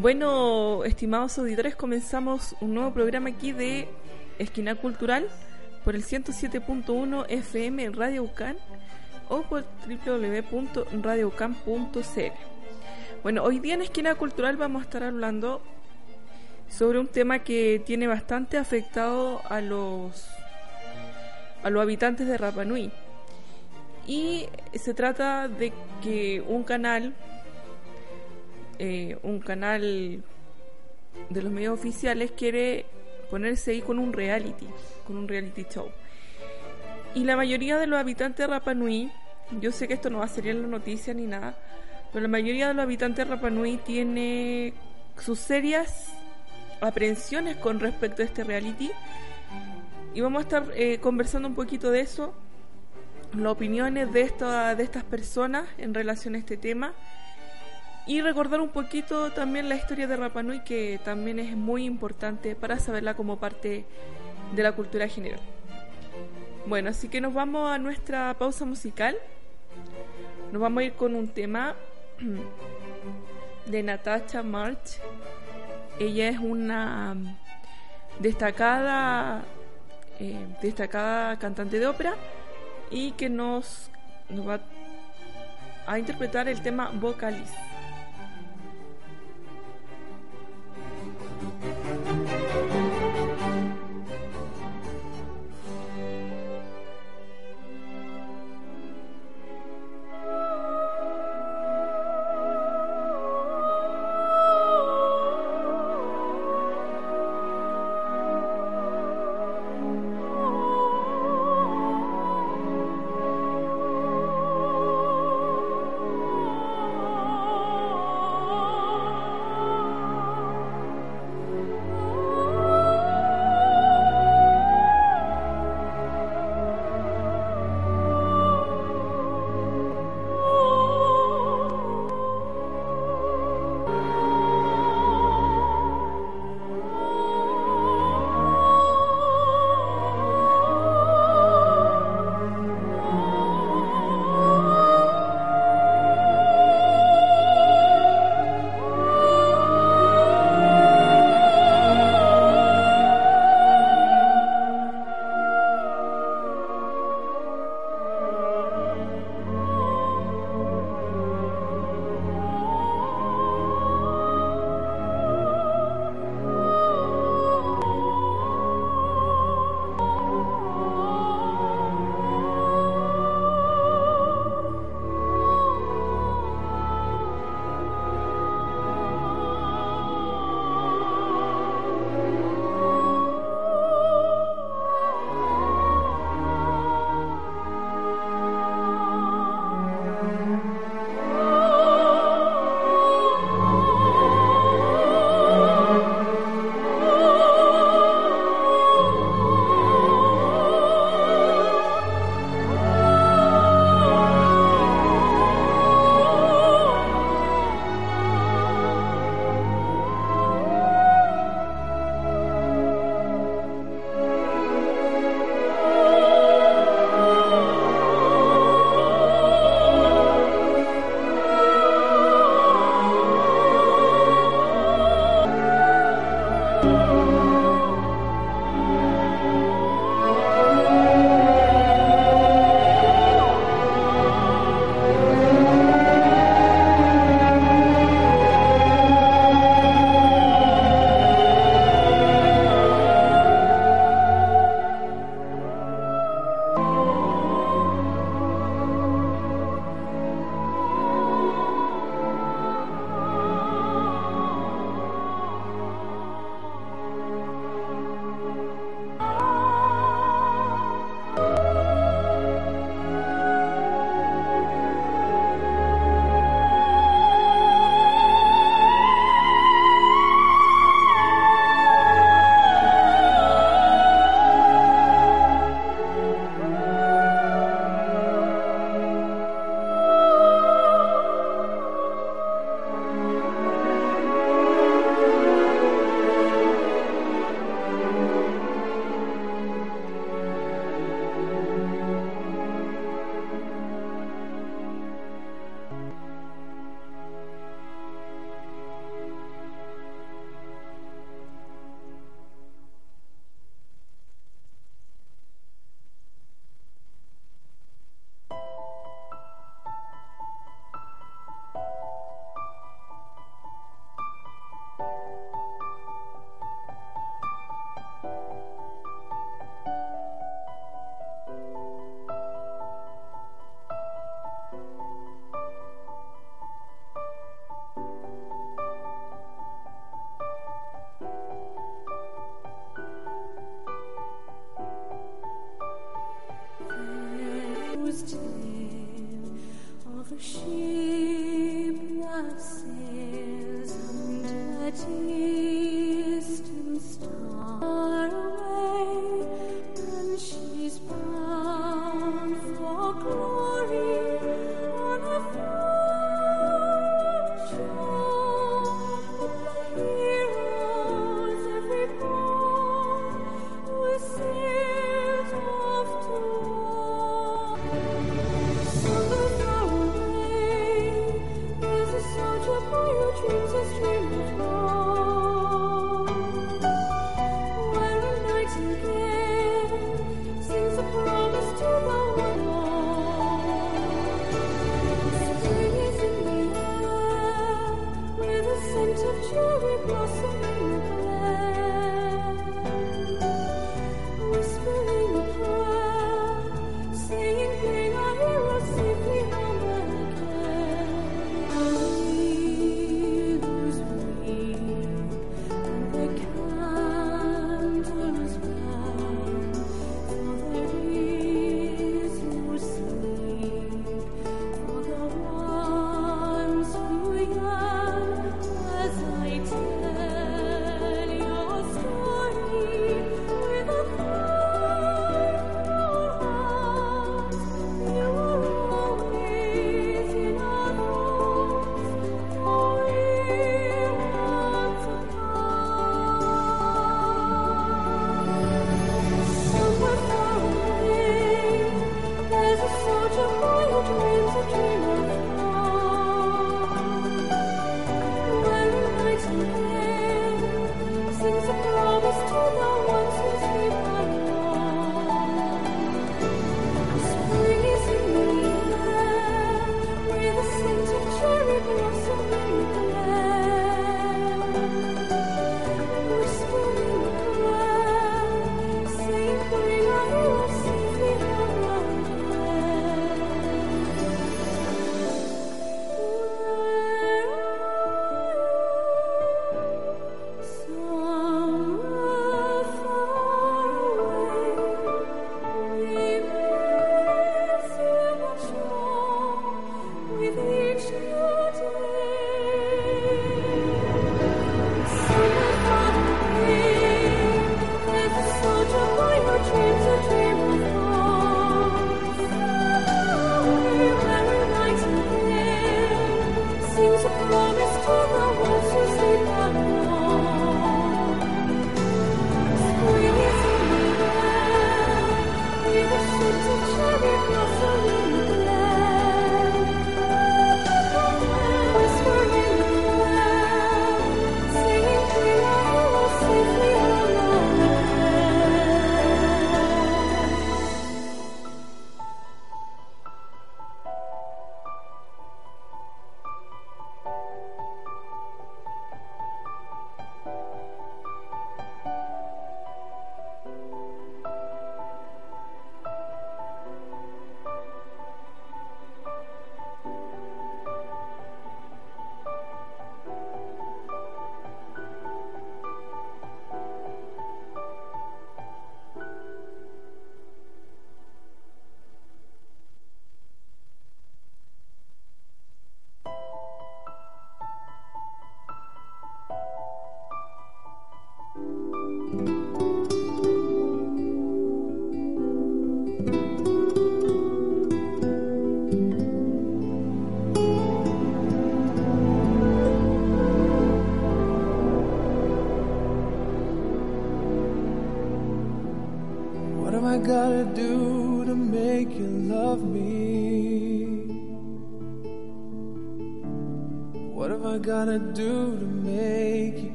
Bueno, estimados auditores, comenzamos un nuevo programa aquí de Esquina Cultural por el 107.1 FM Radio UCAN o por www.radioucan.cl. Bueno, hoy día en Esquina Cultural vamos a estar hablando sobre un tema que tiene bastante afectado a los a los habitantes de Rapa Nui. Y se trata de que un canal eh, un canal de los medios oficiales quiere ponerse ahí con un reality, con un reality show. Y la mayoría de los habitantes de Rapa Nui, yo sé que esto no va a salir en la noticia ni nada, pero la mayoría de los habitantes de Rapa Nui tiene sus serias aprensiones con respecto a este reality. Y vamos a estar eh, conversando un poquito de eso, las opiniones de, esta, de estas personas en relación a este tema y recordar un poquito también la historia de Rapanui, que también es muy importante para saberla como parte de la cultura general. Bueno, así que nos vamos a nuestra pausa musical. Nos vamos a ir con un tema de Natasha March. Ella es una destacada, eh, destacada cantante de ópera y que nos, nos va a interpretar el tema Vocalis.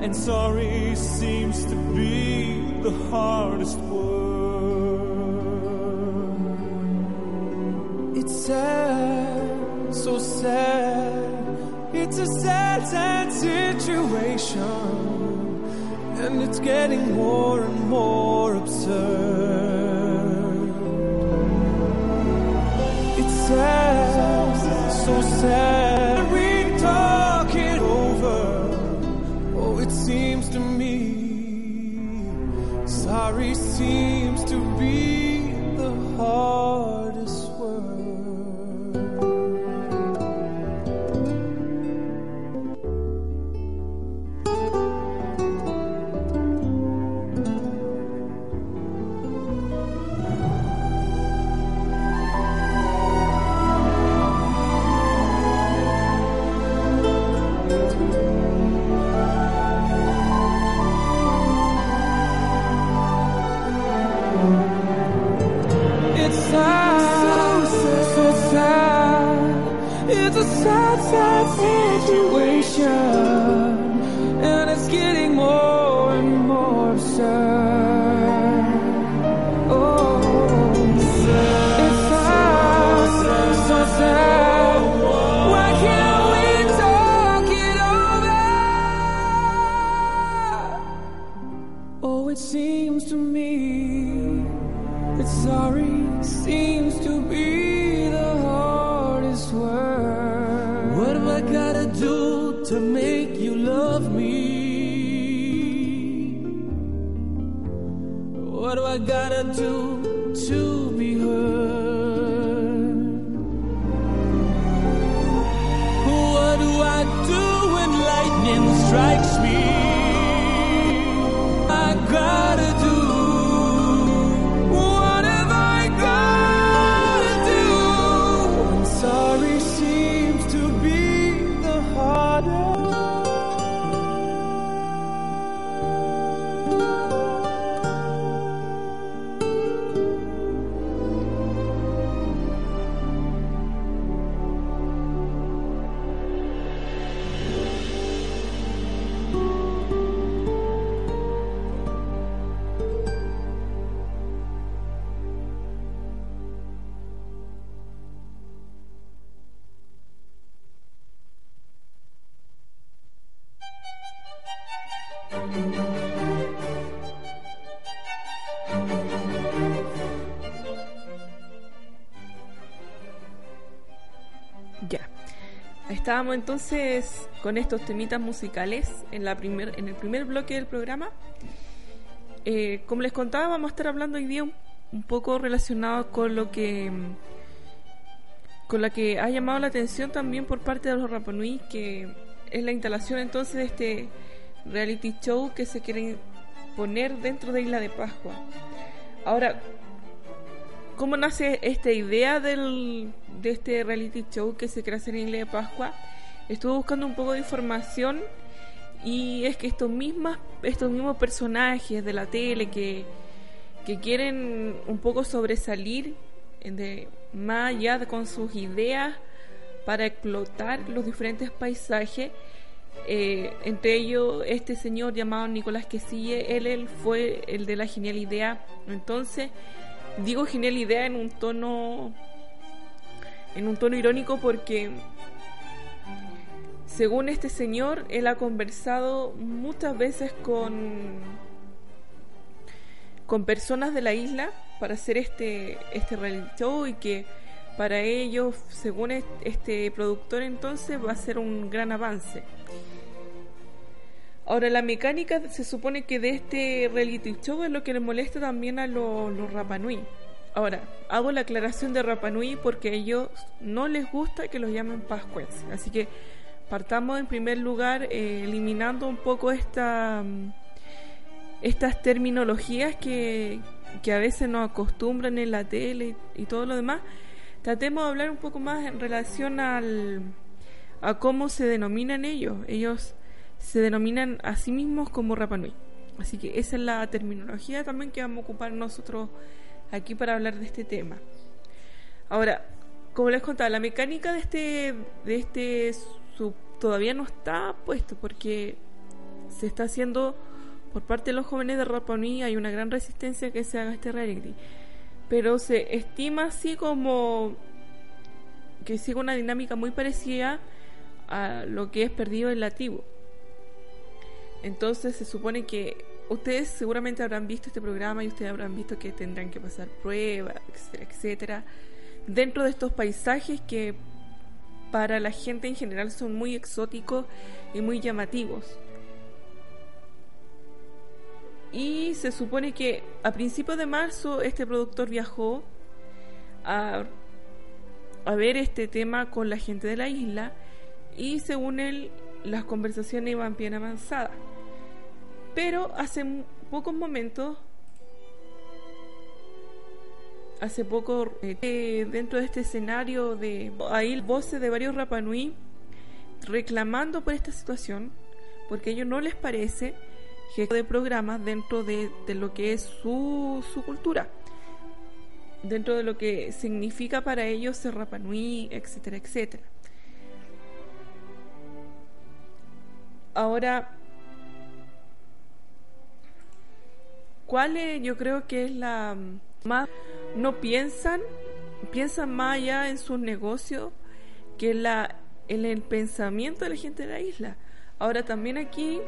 And sorry seems to be the hardest word. It's sad, so sad. It's a sad, sad situation. And it's getting more and more absurd. It's sad, so sad. Sorry seems to be the hardest Ya. Estábamos entonces con estos temitas musicales en, la primer, en el primer bloque del programa. Eh, como les contaba, vamos a estar hablando hoy día un, poco relacionado con lo que con la que ha llamado la atención también por parte de los Rapanui, que es la instalación entonces de este reality show que se quiere poner dentro de Isla de Pascua. Ahora, ¿cómo nace esta idea del, de este reality show que se quiere hacer en Isla de Pascua? Estuve buscando un poco de información y es que estos mismas, estos mismos personajes de la tele que, que quieren un poco sobresalir más allá de, con sus ideas para explotar los diferentes paisajes. Eh, entre ellos, este señor llamado Nicolás Quesille, él, él fue el de la genial idea. Entonces, digo genial idea en un tono en un tono irónico porque según este señor él ha conversado muchas veces con con personas de la isla para hacer este este reality show y que para ellos según este productor entonces va a ser un gran avance Ahora, la mecánica se supone que de este reality show es lo que le molesta también a los, Rapanui. Ahora, hago la aclaración de Rapanui porque a ellos no les gusta que los llamen pascuenses. Así que partamos en primer lugar eh, eliminando un poco esta, estas terminologías que, que, a veces nos acostumbran en la tele y todo lo demás. Tratemos de hablar un poco más en relación al, a cómo se denominan ellos. Ellos se denominan a sí mismos como Rapanui. Así que esa es la terminología también que vamos a ocupar nosotros aquí para hablar de este tema. Ahora, como les contaba, la mecánica de este, de este sub todavía no está puesto porque se está haciendo por parte de los jóvenes de Rapa Nui hay una gran resistencia que se haga este reality pero se estima así como que sigue una dinámica muy parecida a lo que es perdido el lativo entonces se supone que ustedes seguramente habrán visto este programa y ustedes habrán visto que tendrán que pasar pruebas, etcétera, etcétera, dentro de estos paisajes que para la gente en general son muy exóticos y muy llamativos. Y se supone que a principios de marzo este productor viajó a, ver este tema con la gente de la isla y según él las conversaciones iban bien avanzadas. Pero hace pocos momentos, hace poco, eh, dentro de este escenario de ahí voces de varios Rapanui reclamando por esta situación, porque a ellos no les parece que de programas dentro de, de lo que es su, su cultura, dentro de lo que significa para ellos ser Rapanui, etcétera, etcétera. Ahora, ¿Cuál es, yo creo que es la más... No piensan, piensan más allá en sus negocios que la, en el pensamiento de la gente de la isla. Ahora también aquí,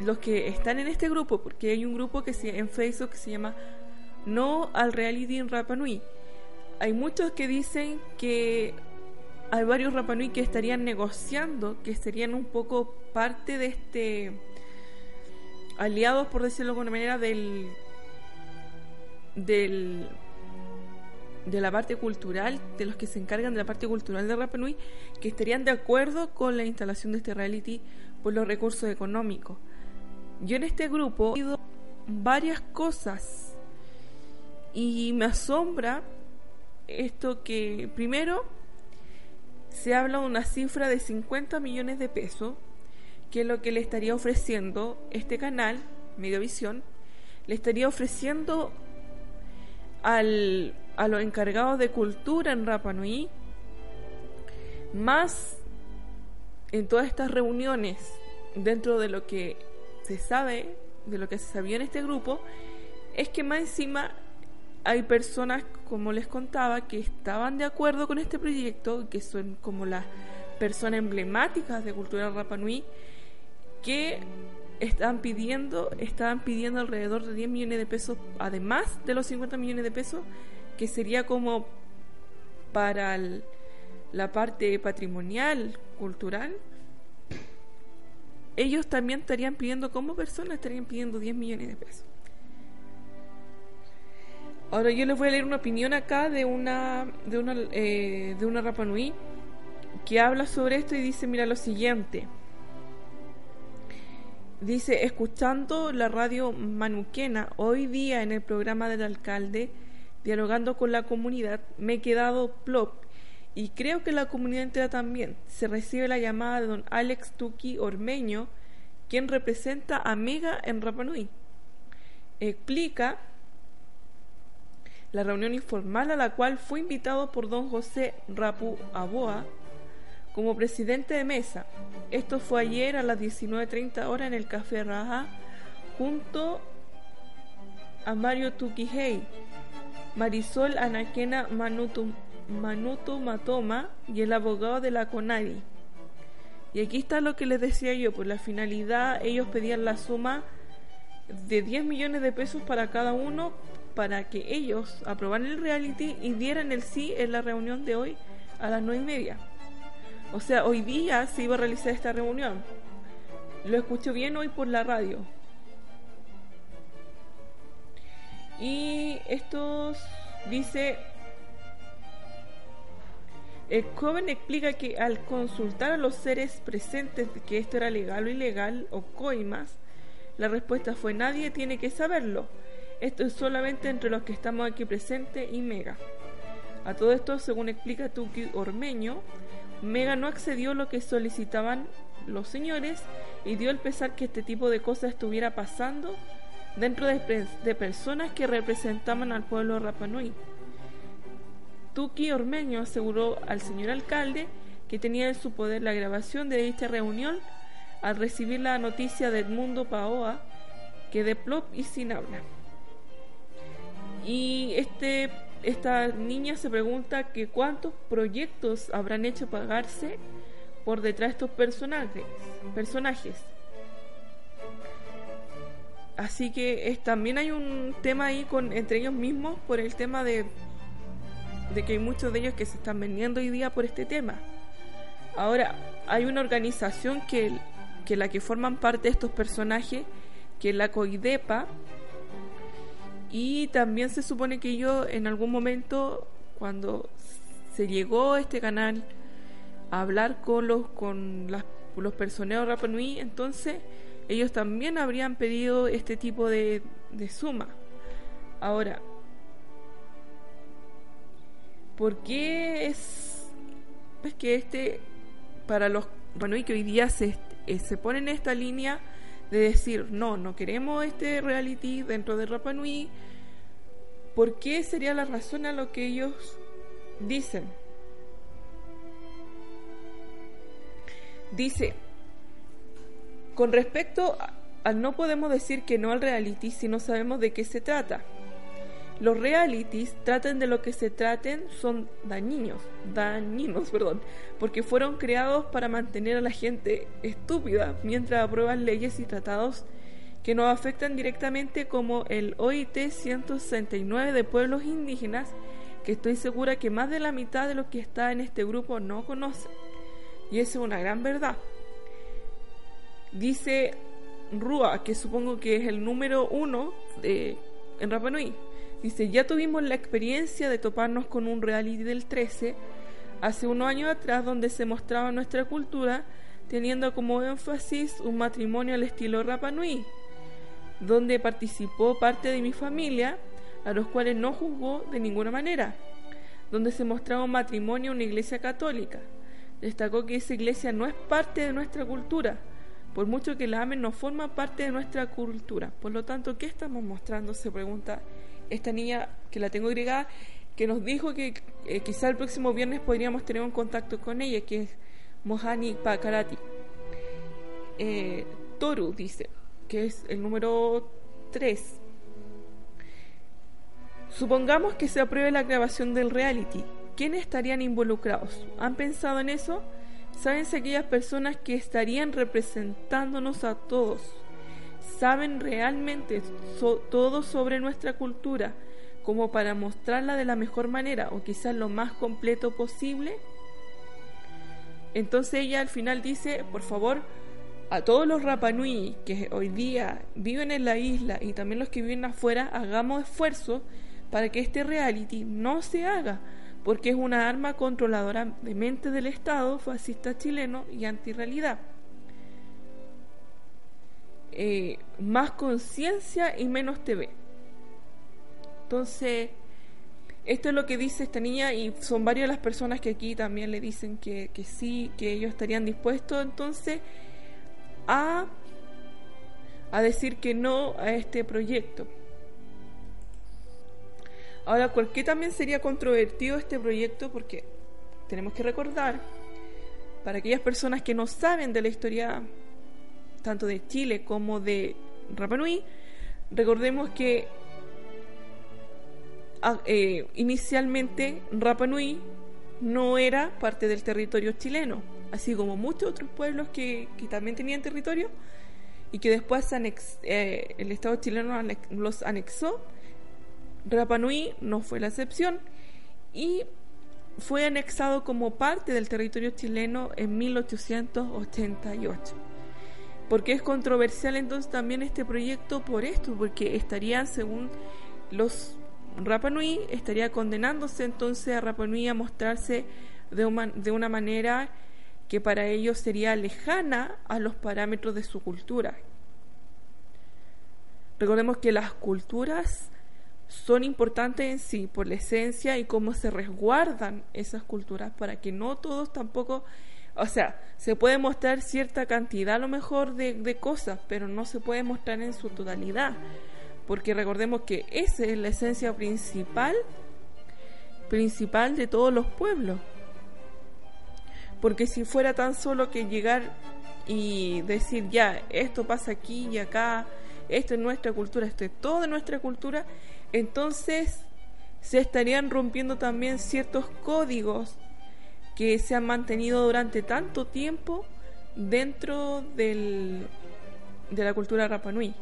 los que están en este grupo, porque hay un grupo que se, en Facebook que se llama No al Reality en Rapa Nui. Hay muchos que dicen que hay varios Rapa Nui que estarían negociando, que serían un poco parte de este aliados, por decirlo de alguna manera, del, del de la parte cultural, de los que se encargan de la parte cultural de Rapa Nui, que estarían de acuerdo con la instalación de este reality por los recursos económicos. Yo en este grupo he oído varias cosas y me asombra esto que primero se habla de una cifra de 50 millones de pesos que lo que le estaría ofreciendo este canal, Mediovisión, le estaría ofreciendo al, a los encargados de cultura en Rapa Nui, más en todas estas reuniones, dentro de lo que se sabe, de lo que se sabía en este grupo, es que más encima hay personas, como les contaba, que estaban de acuerdo con este proyecto, que son como las personas emblemáticas de cultura Rapa Nui, que estaban pidiendo, estaban pidiendo alrededor de 10 millones de pesos, además de los 50 millones de pesos, que sería como para la parte patrimonial, cultural. Ellos también estarían pidiendo, como personas, estarían pidiendo 10 millones de pesos. Ahora yo les voy a leer una opinión acá de una de una eh, de una Rapanui que habla sobre esto y dice mira lo siguiente. Dice, escuchando la radio manuquena hoy día en el programa del alcalde, dialogando con la comunidad, me he quedado plop y creo que la comunidad entera también. Se recibe la llamada de don Alex Tuki Ormeño, quien representa a Mega en Rapanui. Explica la reunión informal a la cual fue invitado por don José Rapu Aboa, como presidente de mesa. Esto fue ayer a las 19.30 horas en el Café Raja junto a Mario Tukihei, Marisol Anaquena Manuto, Manuto Matoma y el abogado de la CONADI. Y aquí está lo que les decía yo, por la finalidad ellos pedían la suma de 10 millones de pesos para cada uno para que ellos aprobaran el reality y dieran el sí en la reunión de hoy a las 9 y media. O sea, hoy día se iba a realizar esta reunión. Lo escucho bien hoy por la radio. Y esto dice, el joven explica que al consultar a los seres presentes que esto era legal o ilegal o coimas, la respuesta fue nadie tiene que saberlo. Esto es solamente entre los que estamos aquí presentes y Mega. A todo esto, según explica Tuki Ormeño, Mega no accedió a lo que solicitaban los señores y dio el pesar que este tipo de cosas estuviera pasando dentro de, personas que representaban al pueblo Rapanui. Tuki Ormeño aseguró al señor alcalde que tenía en su poder la grabación de esta reunión al recibir la noticia de Edmundo Paoa que de plop y sin habla. Y este, esta niña se pregunta que cuántos proyectos habrán hecho pagarse por detrás de estos personajes. personajes. Así que también hay un tema ahí con entre ellos mismos por el tema de, de que hay muchos de ellos que se están vendiendo hoy día por este tema. Ahora, hay una organización que, que la que forman parte de estos personajes, que es la COIDEPA, y también se supone que ellos en algún momento, cuando se llegó a este canal a hablar con los, con las, los personeros Rapa Nui, entonces ellos también habrían pedido este tipo de, de suma. Ahora, ¿por qué es, que este, para los Rapa que hoy día se, eh, se ponen en esta línea de decir, no, no queremos este reality dentro de Rapa Nui, ¿por qué sería la razón a lo que ellos dicen? Dice, con respecto a, no podemos decir que no al reality si no sabemos de qué se trata. Los realities, traten de lo que se traten, son dañinos, dañinos, perdón, porque fueron creados para mantener a la gente estúpida mientras aprueban leyes y tratados que nos afectan directamente como el OIT 169 de pueblos indígenas, que estoy segura que más de la mitad de los que está en este grupo no conocen. Y eso es una gran verdad. Dice Rua, que supongo que es el número uno de, en Rapa Nui. Dice, ya tuvimos la experiencia de toparnos con un reality del 13 hace unos años atrás donde se mostraba nuestra cultura teniendo como énfasis un matrimonio al estilo Rapa Nui, donde participó parte de mi familia, a los cuales no juzgó de ninguna manera, donde se mostraba un matrimonio en una iglesia católica. Destacó que esa iglesia no es parte de nuestra cultura, por mucho que la amen, no forma parte de nuestra cultura. Por lo tanto, ¿qué estamos mostrando? Se pregunta esta niña que la tengo agregada, que nos dijo que eh, quizá el próximo viernes podríamos tener un contacto con ella, que es Mohani Pakarati. Eh, Toru dice, que es el número 3. Supongamos que se apruebe la grabación del reality. ¿Quiénes estarían involucrados? ¿Han pensado en eso? Saben aquellas personas que estarían representándonos a todos. Saben realmente todo sobre nuestra cultura como para mostrarla de la mejor manera o quizás lo más completo posible. Entonces ella al final dice, por favor, a todos los Rapanui que hoy día viven en la isla y también los que viven afuera, hagamos esfuerzo para que este reality no se haga, porque es una arma controladora de mente del Estado fascista chileno y antirrealidad. Eh, más conciencia y menos TV. Entonces, esto es lo que dice esta niña y son varias las personas que aquí también le dicen que, que sí, que ellos estarían dispuestos entonces a, a decir que no a este proyecto. Ahora, ¿por qué también sería controvertido este proyecto? Porque tenemos que recordar, para aquellas personas que no saben de la historia tanto de Chile como de Rapa Nui, recordemos que ah, eh, inicialmente Rapa Nui no era parte del territorio chileno, así como muchos otros pueblos que, también tenían territorio y que después eh, el Estado chileno los anexó Rapa Nui no fue la excepción y fue anexado como parte del territorio chileno en 1888. ¿Por qué es controversial entonces también este proyecto? Por esto, porque estarían, según los Rapa Nui, estaría condenándose entonces a Rapa Nui a mostrarse de una, de una manera que para ellos sería lejana a los parámetros de su cultura. Recordemos que las culturas son importantes en sí por la esencia y cómo se resguardan esas culturas para que no todos tampoco, o sea, se puede mostrar cierta cantidad a lo mejor de, de cosas, pero no se puede mostrar en su totalidad, porque recordemos que esa es la esencia principal, principal de todos los pueblos, porque si fuera tan solo que llegar y decir ya, esto pasa aquí y acá, esto es nuestra cultura, esto es toda nuestra cultura, entonces se estarían rompiendo también ciertos códigos que se han mantenido durante tanto tiempo dentro del, de la cultura Rapa Nui.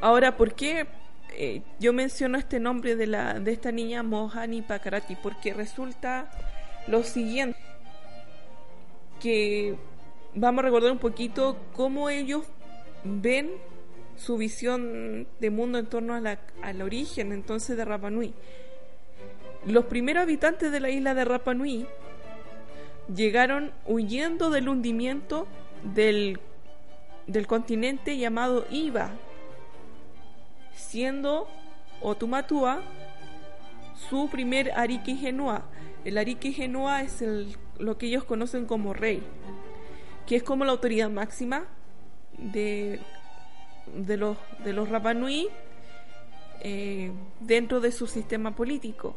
Ahora, ¿por qué eh, yo menciono este nombre de, la, de esta niña Mohani Pakarati? Porque resulta lo siguiente, que vamos a recordar un poquito cómo ellos ven su visión de mundo en torno a la, al origen entonces de Rapa Nui. Los primeros habitantes de la isla de Rapa Nui llegaron huyendo del hundimiento del, del continente llamado Iva, siendo Otumatua su primer Ariki Genua. El Ariki Genua es el, lo que ellos conocen como rey, que es como la autoridad máxima de, de los, de los Rapanui eh, dentro de su sistema político.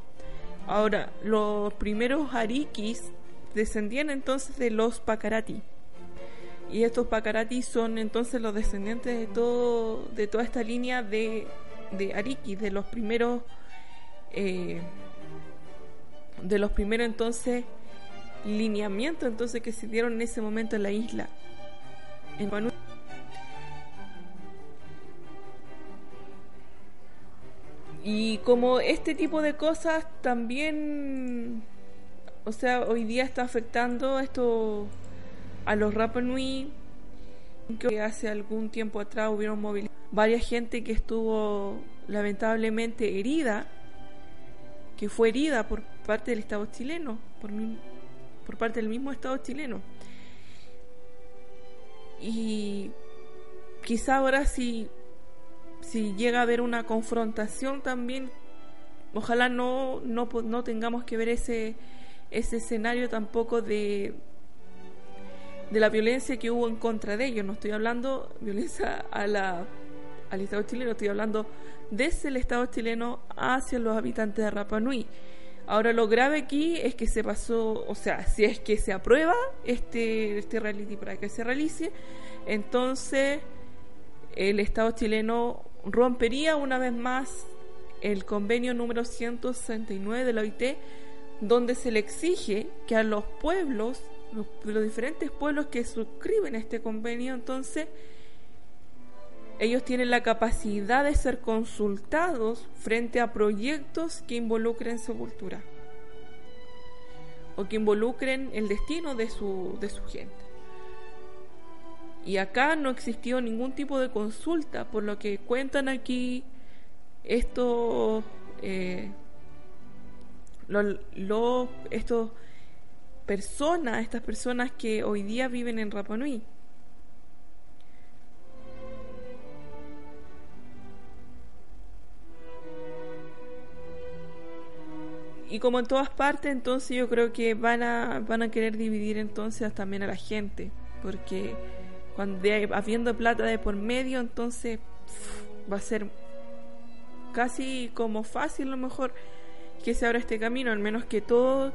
Ahora, los primeros Arikis descendían entonces de los Pakarati. Y estos Pakarati son entonces los descendientes de todo de toda esta línea de, de Arikis, de los primeros eh, de los primeros entonces lineamientos entonces que se dieron en ese momento en la isla. En Y como este tipo de cosas también, o sea, hoy día está afectando esto a los Rapa Nui, que hace algún tiempo atrás hubieron móviles, varias gente que estuvo lamentablemente herida, que fue herida por parte del Estado chileno, por, por parte del mismo Estado chileno. Y quizá ahora sí si llega a haber una confrontación también, ojalá no, no, no tengamos que ver ese, ese escenario tampoco de, de la violencia que hubo en contra de ellos. No estoy hablando violencia a la, al Estado chileno, estoy hablando desde el Estado chileno hacia los habitantes de Rapa Nui. Ahora lo grave aquí es que se pasó, o sea, si es que se aprueba este, este reality para que se realice, entonces el Estado chileno rompería una vez más el convenio número 169 de la OIT, donde se le exige que a los pueblos, los, los diferentes pueblos que suscriben este convenio, entonces ellos tienen la capacidad de ser consultados frente a proyectos que involucren su cultura o que involucren el destino de su, de su gente. Y acá no existió ningún tipo de consulta, por lo que cuentan aquí estos, eh, estos personas, estas personas que hoy día viven en Rapa Nui. y como en todas partes, entonces yo creo que van a, van a querer dividir entonces también a la gente, porque cuando habiendo plata de por medio, entonces va a ser casi como fácil a lo mejor que se abra este camino, al menos que todo,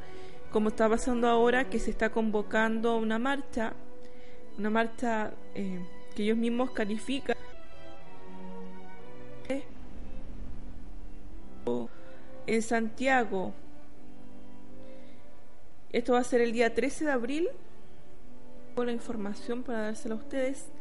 como está pasando ahora, que se está convocando una marcha, una marcha eh, que ellos mismos califican. En Santiago, esto va a ser el día 13 de abril la información para dársela a ustedes.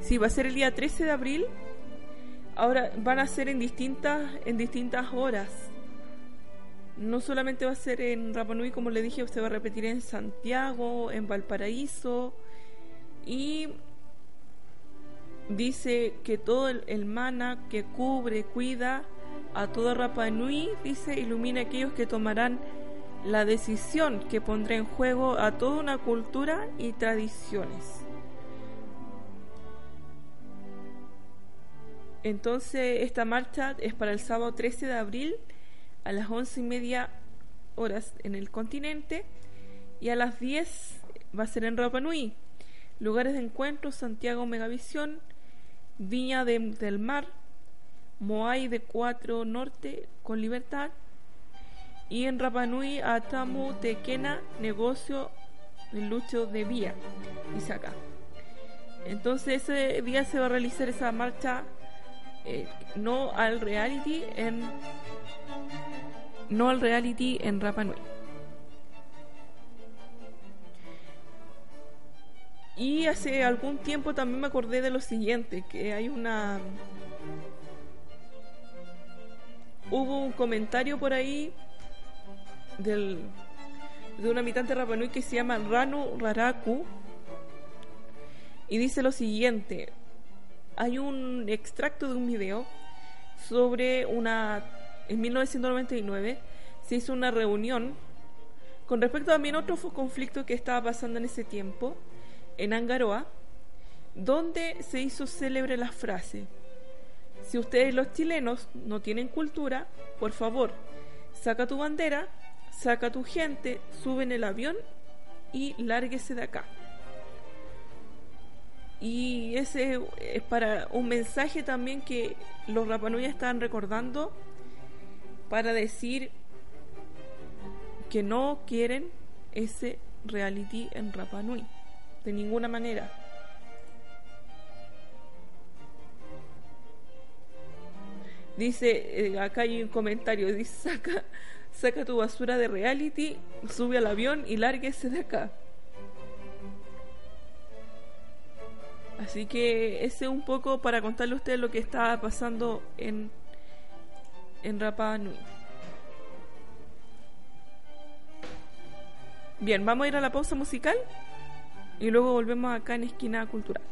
Sí, va a ser el día 13 de abril Ahora van a ser en distintas, en distintas horas. No solamente va a ser en Rapanui, como le dije, usted va a repetir en Santiago, en Valparaíso. Y dice que todo el, mana que cubre, cuida a toda Rapanui, dice, ilumina a aquellos que tomarán la decisión que pondrá en juego a toda una cultura y tradiciones. Entonces, esta marcha es para el sábado 13 de abril a las once y media horas en el continente y a las 10 va a ser en Rapa Nui. Lugares de encuentro: Santiago Megavisión, Viña del Mar, Moai de 4 Norte con Libertad y en Rapa Nui, Atamu, Tequena, Negocio, Lucho de Vía, Isaca. Entonces ese día se va a realizar esa marcha eh, no al reality en no al reality en Rapa Nui. Y hace algún tiempo también me acordé de lo siguiente, que hay una... Hubo un comentario por ahí del, de un habitante de Rapa Nui que se llama Ranu Raraku y dice lo siguiente. Hay un extracto de un video sobre una... En 1999 se hizo una reunión con respecto también a otro conflicto que estaba pasando en ese tiempo en Angaroa, donde se hizo célebre la frase, si ustedes los chilenos no tienen cultura, por favor, saca tu bandera, saca tu gente, sube en el avión y lárguese de acá. Y ese es para un mensaje también que los Rapanui están recordando para decir que no quieren ese reality en Rapanui de ninguna manera. Dice, eh, acá hay un comentario, dice, saca, saca tu basura de reality, sube al avión y lárguese de acá. Así que ese es un poco para contarle a ustedes lo que está pasando en, en Rapa Nui. Bien, vamos a ir a la pausa musical y luego volvemos acá en Esquina Cultural.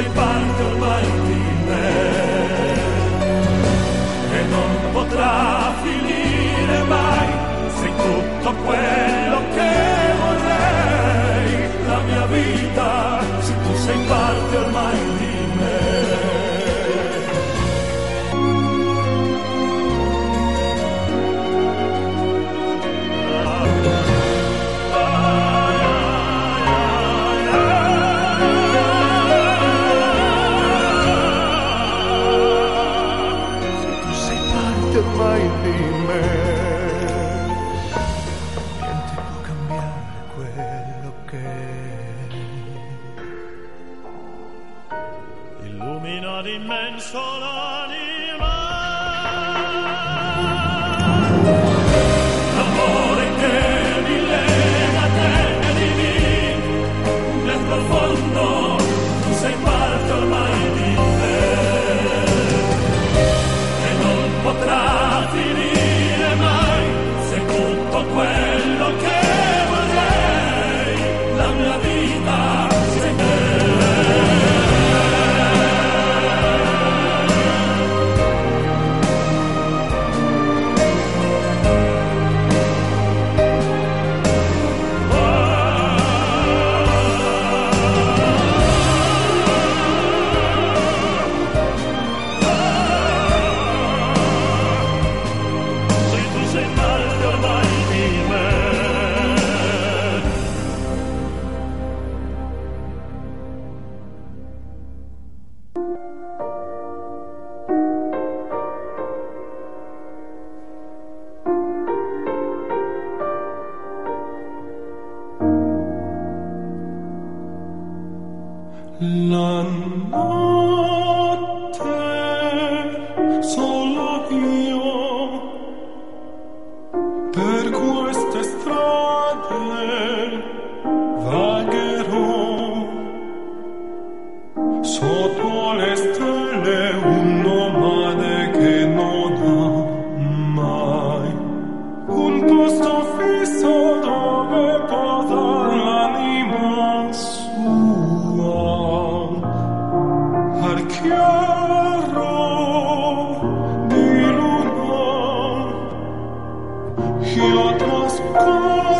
sei parte ormai di me. E non potrà finire mai sei tutto quello che vorrei la mia vita se tu sei parte ormai di me și was gone.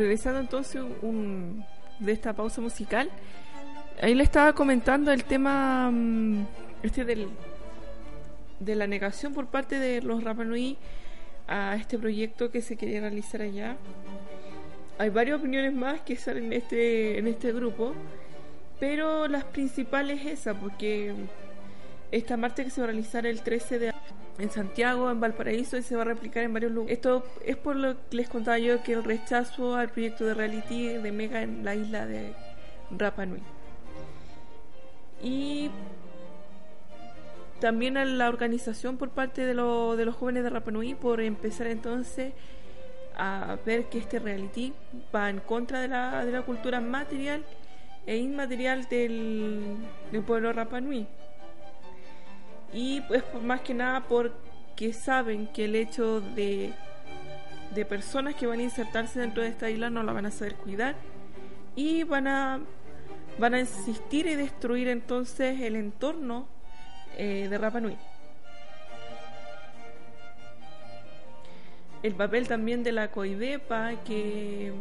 Regresando entonces de esta pausa musical, ahí le estaba comentando el tema mm, este del de la negación por parte de los Rapanui a este proyecto que se quería realizar allá. Hay varias opiniones más que salen en este, en este grupo, pero las principales es esa, porque esta marcha que se va a realizar el 13 de en Santiago, en Valparaíso y se va a replicar en varios lugares. Esto es por lo que les contaba yo que el rechazo al proyecto de reality de Mega en la isla de Rapa Nui. Y también a la organización por parte de, de los jóvenes de Rapa Nui por empezar entonces a ver que este reality va en contra de la, de la cultura material e inmaterial del, del pueblo Rapa Nui y pues más que nada porque saben que el hecho de, de personas que van a insertarse dentro de esta isla no la van a saber cuidar y van a van a insistir y destruir entonces el entorno eh, de Rapa Nui. El papel también de la COIDEPA, que,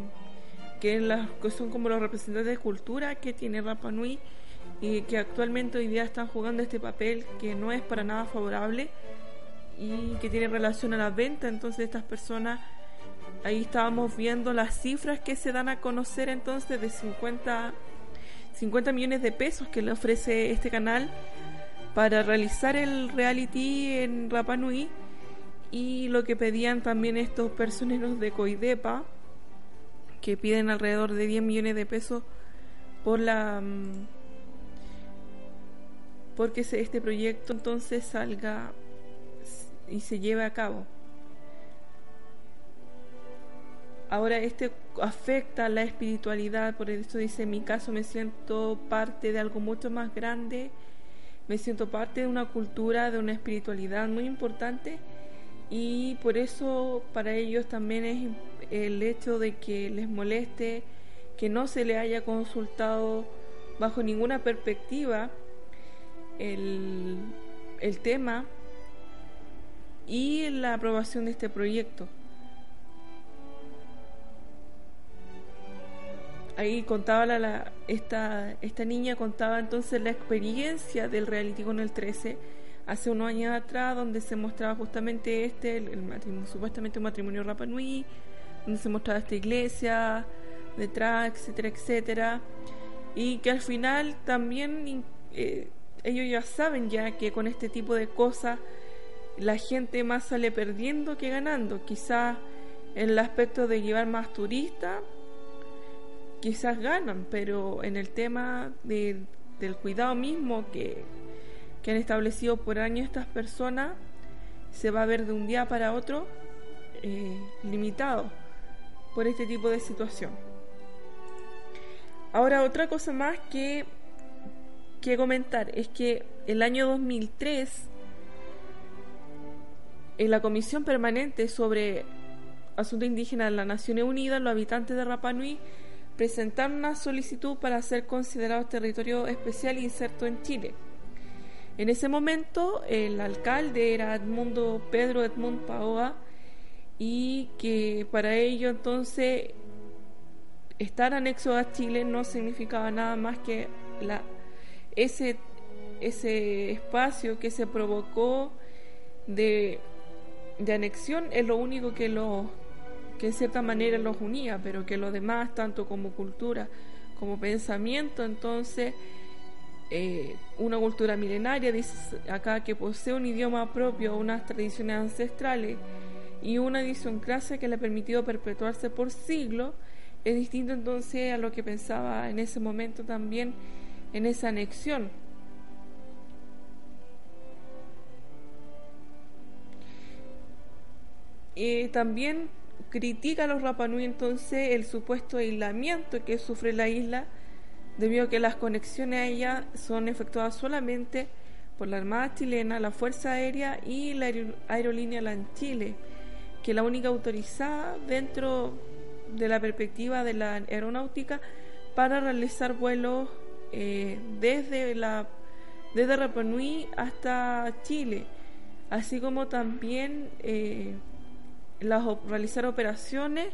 que, que son como los representantes de cultura que tiene Rapa Nui, y que actualmente hoy día están jugando este papel que no es para nada favorable y que tiene relación a la venta. Entonces estas personas, ahí estábamos viendo las cifras que se dan a conocer entonces de 50, 50 millones de pesos que le ofrece este canal para realizar el reality en Rapa Nui y lo que pedían también estos personeros de Coidepa que piden alrededor de 10 millones de pesos por la mm, porque este proyecto entonces salga y se lleve a cabo. Ahora este afecta la espiritualidad, por eso dice, en mi caso me siento parte de algo mucho más grande, me siento parte de una cultura, de una espiritualidad muy importante y por eso para ellos también es el hecho de que les moleste que no se le haya consultado bajo ninguna perspectiva el, el tema y la aprobación de este proyecto. Ahí contaba la, esta, esta niña contaba entonces la experiencia del reality con el 13 hace unos años atrás donde se mostraba justamente este, el, matrimonio, supuestamente un matrimonio Rapa Nui, donde se mostraba esta iglesia detrás, etcétera, etcétera, y que al final también eh, ellos ya saben ya que con este tipo de cosas la gente más sale perdiendo que ganando. Quizás en el aspecto de llevar más turistas, quizás ganan, pero en el tema del cuidado mismo que, que han establecido por años estas personas, se va a ver de un día para otro eh, limitado por este tipo de situación. Ahora, otra cosa más que que comentar es que el año 2003 en la Comisión Permanente sobre Asuntos Indígenas de las Naciones Unidas, los habitantes de Rapa Nui presentaron una solicitud para ser considerados territorio especial inserto en Chile. En ese momento el alcalde era Edmundo Pedro Edmund Paoa y que para ello entonces estar anexo a Chile no significaba nada más que la ese, ese espacio que se provocó de, de anexión es lo único que lo que en cierta manera los unía, pero que lo demás, tanto como cultura como pensamiento, entonces eh, una cultura milenaria, dice acá, que posee un idioma propio, unas tradiciones ancestrales y una idiosincrasia que le ha permitido perpetuarse por siglos, es distinto entonces a lo que pensaba en ese momento también en esa anexión. y también critica a los Rapanui entonces el supuesto aislamiento que sufre la isla debido a que las conexiones a ella son efectuadas solamente por la Armada chilena, la Fuerza Aérea y la aerolínea Chile que es la única autorizada dentro de la perspectiva de la aeronáutica para realizar vuelos eh, desde la desde Rapa Nui hasta Chile, así como también eh, las, realizar operaciones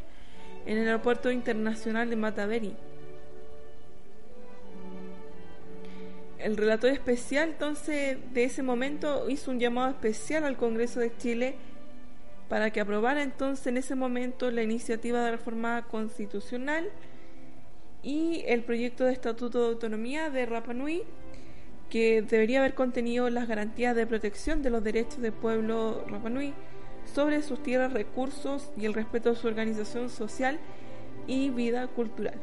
en el aeropuerto internacional de Mataveri. El relator especial entonces de ese momento hizo un llamado especial al Congreso de Chile para que aprobara entonces en ese momento la iniciativa de reforma constitucional y el proyecto de estatuto de autonomía de Rapa Nui que debería haber contenido las garantías de protección de los derechos del pueblo Rapa Nui sobre sus tierras, recursos y el respeto a su organización social y vida cultural.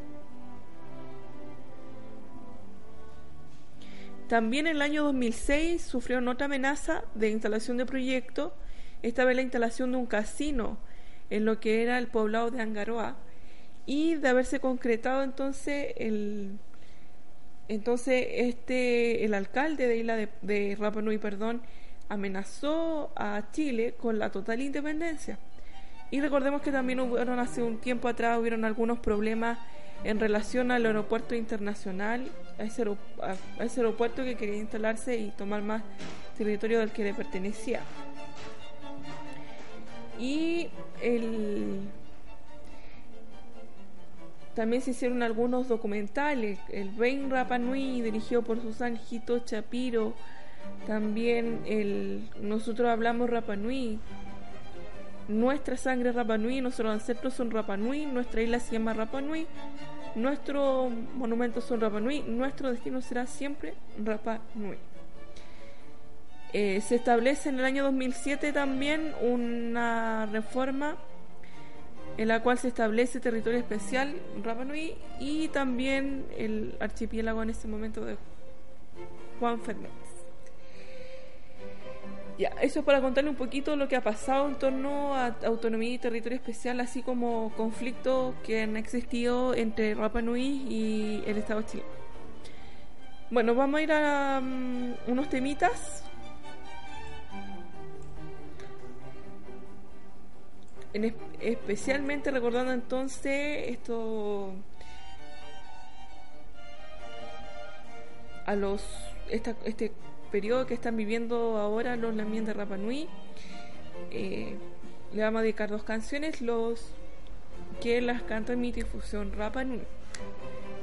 También en el año 2006 sufrió otra amenaza de instalación de proyecto, esta vez la instalación de un casino en lo que era el poblado de Angaroa, y de haberse concretado entonces el entonces este el alcalde de isla de, de Rapa Nui perdón amenazó a Chile con la total independencia. Y recordemos que también hubieron hace un tiempo atrás hubieron algunos problemas en relación al aeropuerto internacional a ese, a ese aeropuerto que quería instalarse y tomar más territorio del que le pertenecía. Y el también se hicieron algunos documentales, el Rain Rapa Nui, dirigido por Susan Hito Chapiro, también el nosotros hablamos Rapa Nui, nuestra sangre es Rapa nuestros ancestros son Rapa Nui, nuestra isla se llama Rapa Nui, nuestros monumentos son Rapa Nui, nuestro destino será siempre Rapa Nui. Eh, se establece en el año 2007 también una reforma en la cual se establece territorio especial Rapa Nui y también el archipiélago en este momento de Juan Fernández. Ya, eso es para contarle un poquito lo que ha pasado en torno a autonomía y territorio especial, así como conflictos que han existido entre Rapa Nui y el Estado chileno. Bueno, vamos a ir a um, unos temitas especialmente recordando entonces esto a los este periodo que están viviendo ahora los Lamien de eh, le vamos a dedicar dos canciones los que las canta en mi difusión Rapa Nui.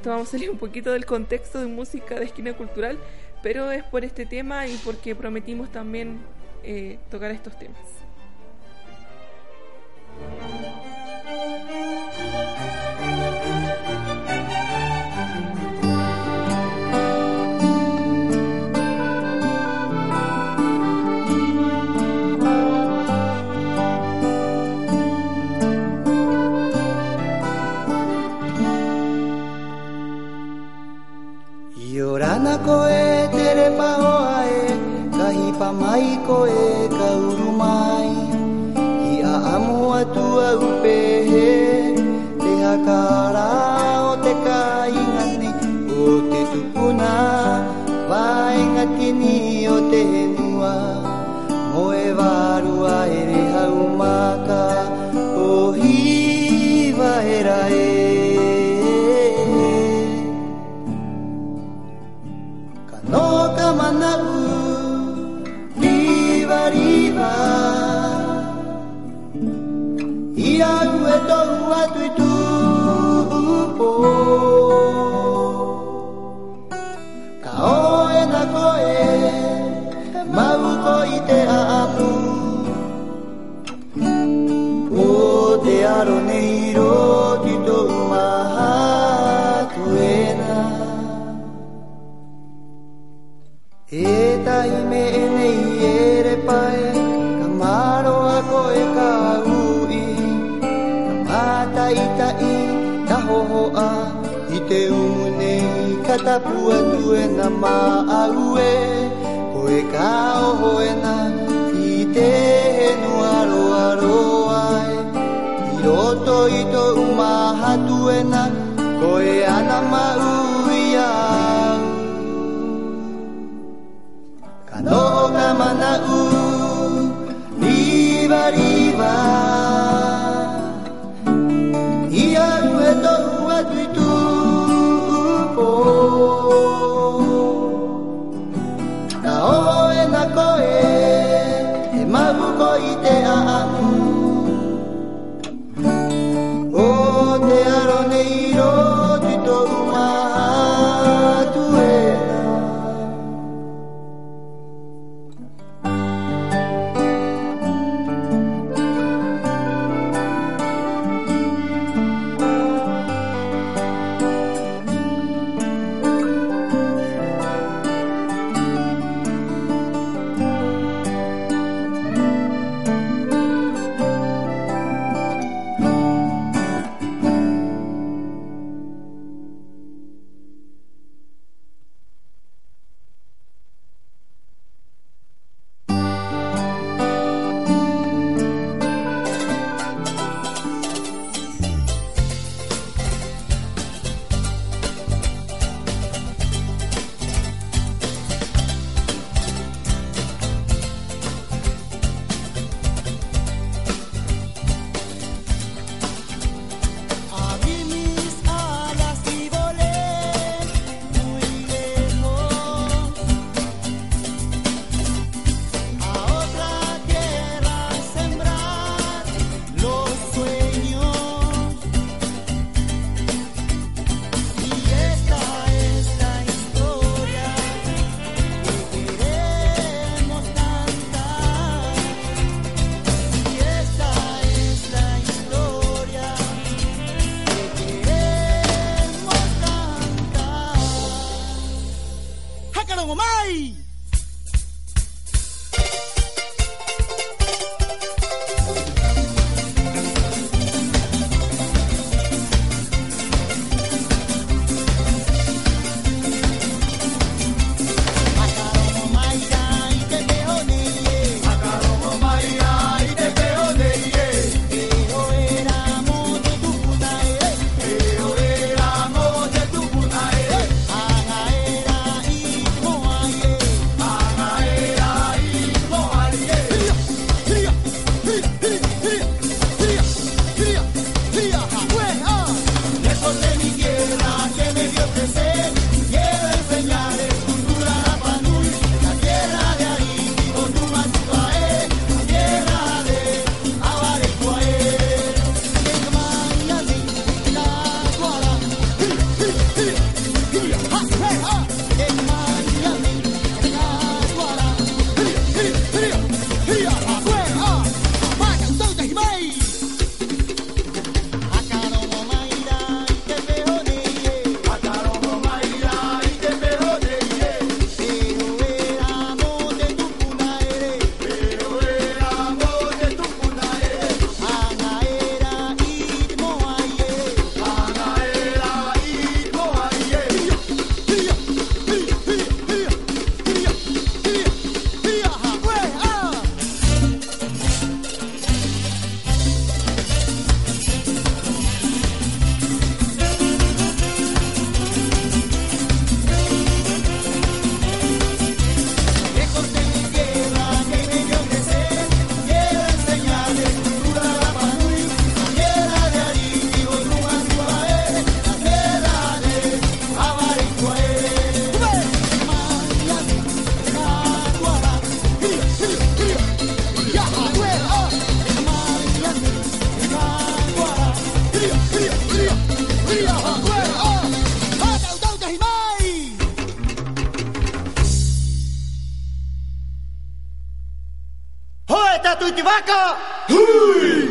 Vamos a salir un poquito del contexto de música de esquina cultural pero es por este tema y porque prometimos también eh, tocar estos temas Yorana koe tere pahoae kahi pamai koe kaurumai amo atua katapu e tuena ma'aue koe ka ohoena i te henu aro aroae i roto i to'u mahatuena koe ana ma'uiau ka noho ka mana'u riba riba Packer! Hui!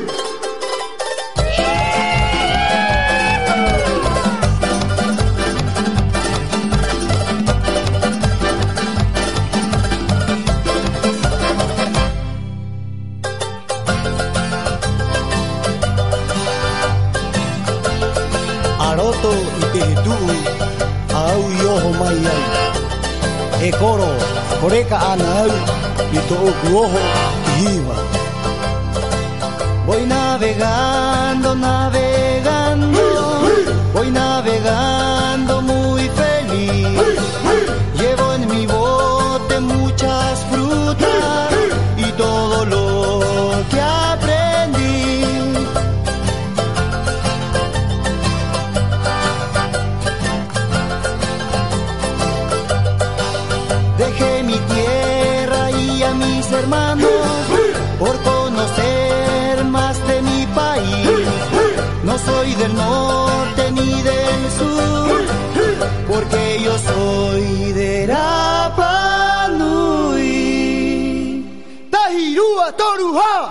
del norte ni del sur, porque yo soy de Rapanui. Tajirúa, Toruja.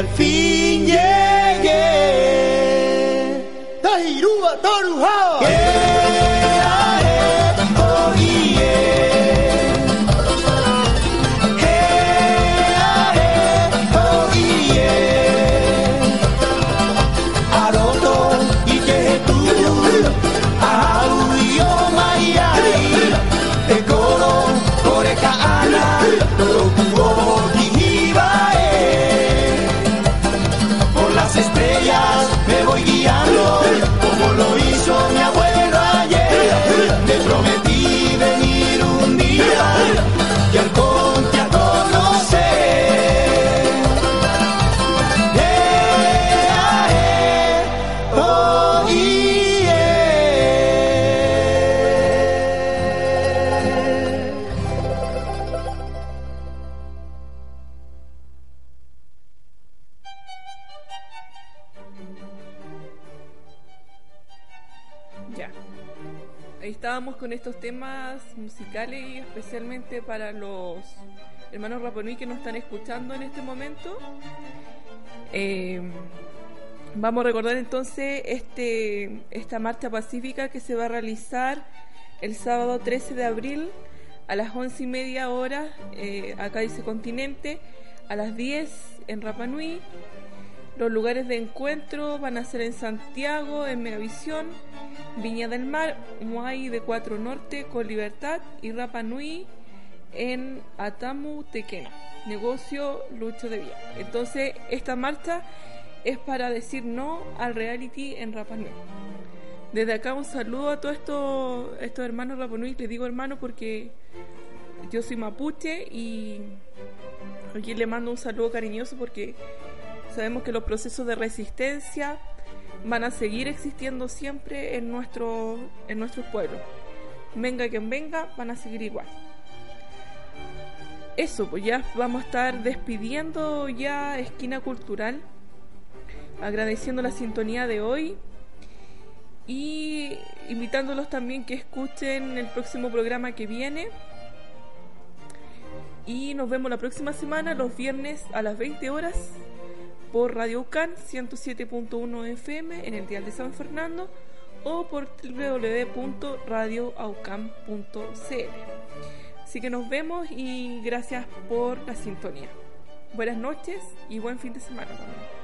al fin llegué. Tairúa, Toruja. Con estos temas musicales y especialmente para los hermanos Rapanui que nos están escuchando en este momento. Eh, vamos a recordar entonces este, esta marcha pacífica que se va a realizar el sábado 13 de abril a las once y media horas, eh, acá dice continente, a las 10 en Rapanui. Los lugares de encuentro van a ser en Santiago, en Megavisión, Viña del Mar, Muay de Cuatro Norte, con Libertad y Rapa Nui en Atamu, Tequena. Negocio Lucho de Vía. Entonces, esta marcha es para decir no al reality en Rapa Nui. Desde acá un saludo a todos estos, estos hermanos Rapa Nui. Les digo hermano porque yo soy mapuche y aquí le mando un saludo cariñoso porque Sabemos que los procesos de resistencia van a seguir existiendo siempre en, nuestro, en nuestros pueblos. Venga quien venga, van a seguir igual. Eso, pues ya vamos a estar despidiendo ya Esquina Cultural, agradeciendo la sintonía de hoy y invitándolos también que escuchen el próximo programa que viene. Y nos vemos la próxima semana, los viernes a las 20 horas, por Radio UCAN 107.1 FM en el dial de San Fernando o por www.radioaucan.cl. Así que nos vemos y gracias por la sintonía. Buenas noches y buen fin de semana también.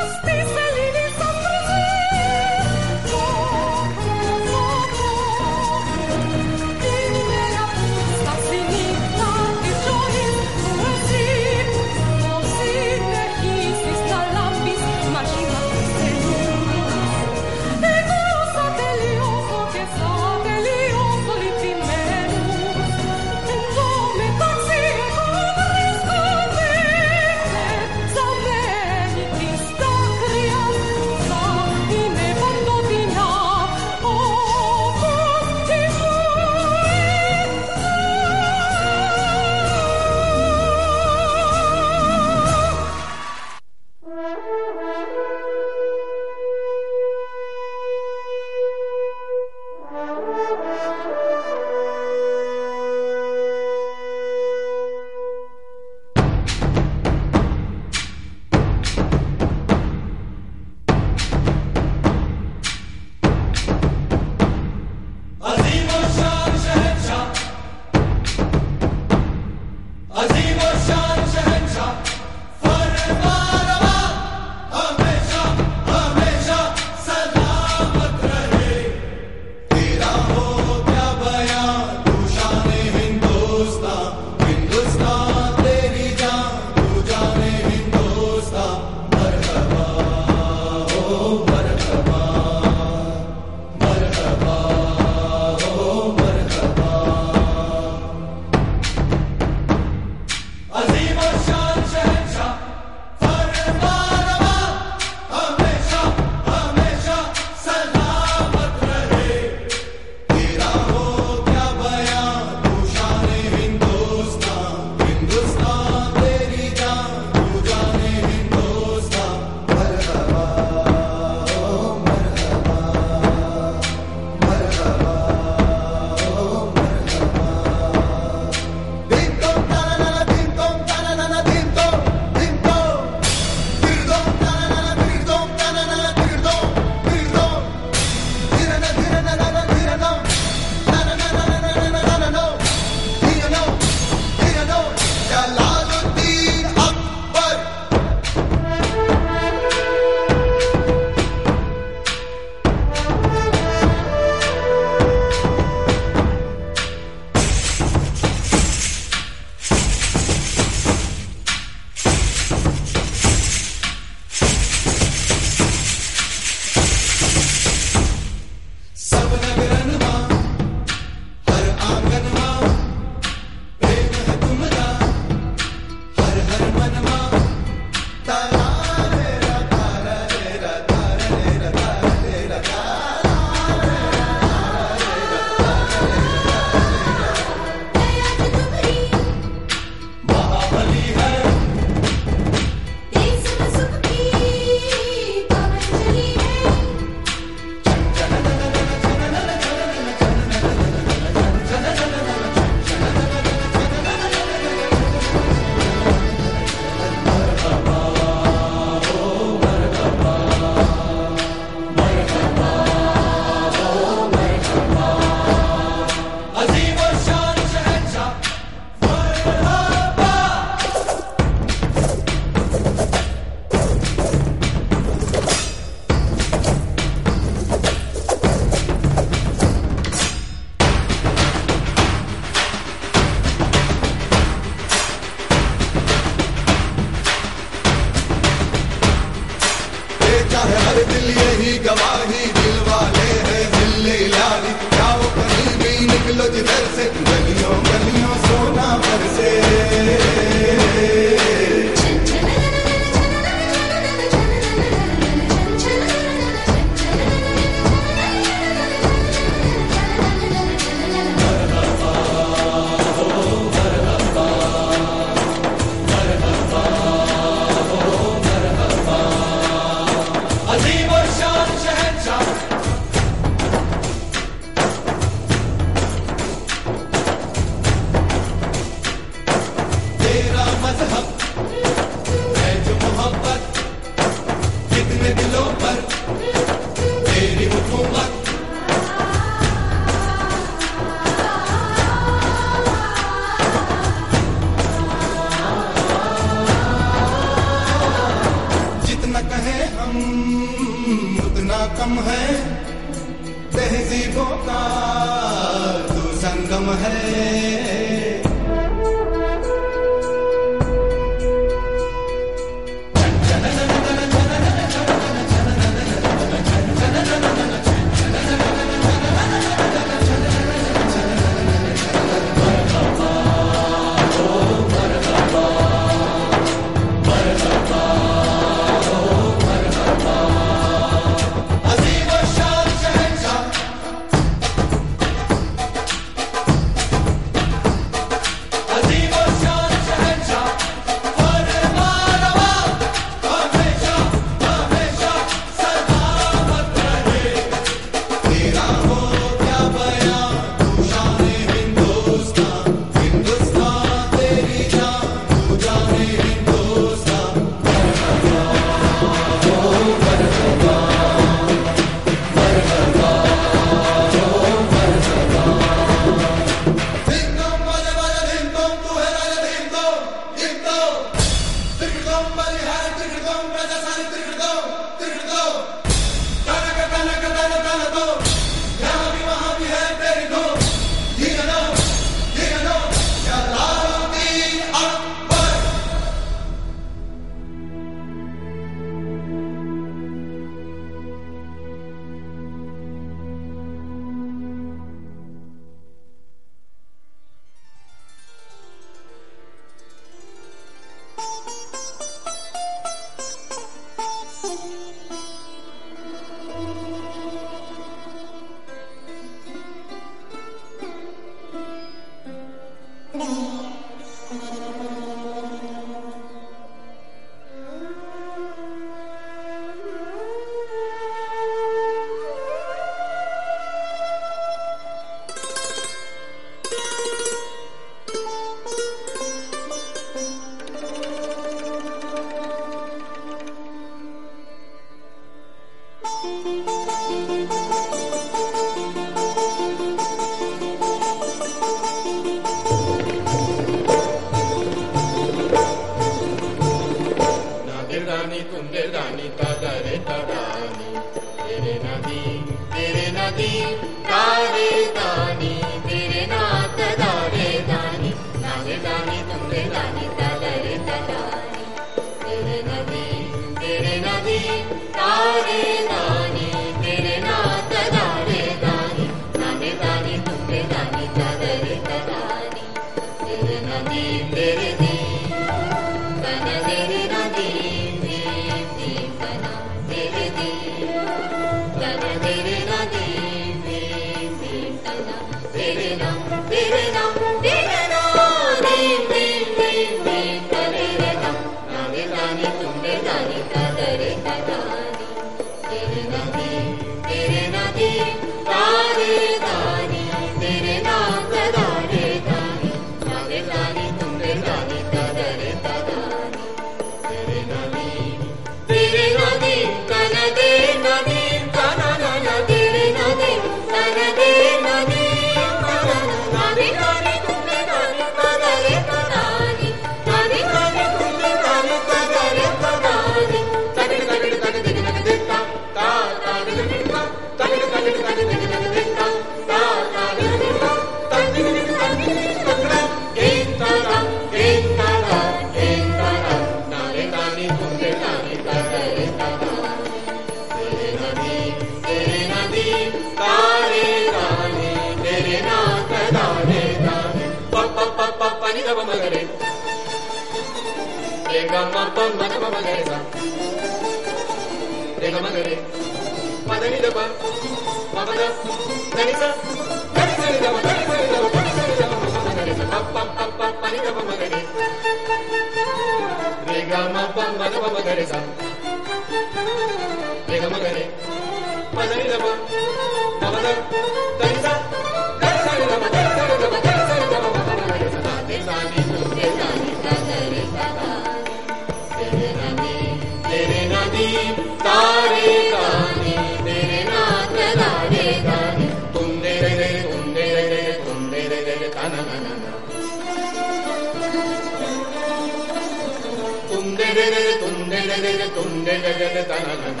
ತುಂಡೆ ಗಗನ ತನಗನ.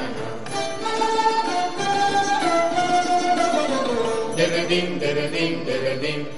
Ding, ding, ding,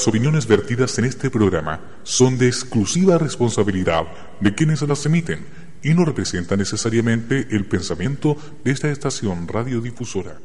Las opiniones vertidas en este programa son de exclusiva responsabilidad de quienes las emiten y no representan necesariamente el pensamiento de esta estación radiodifusora.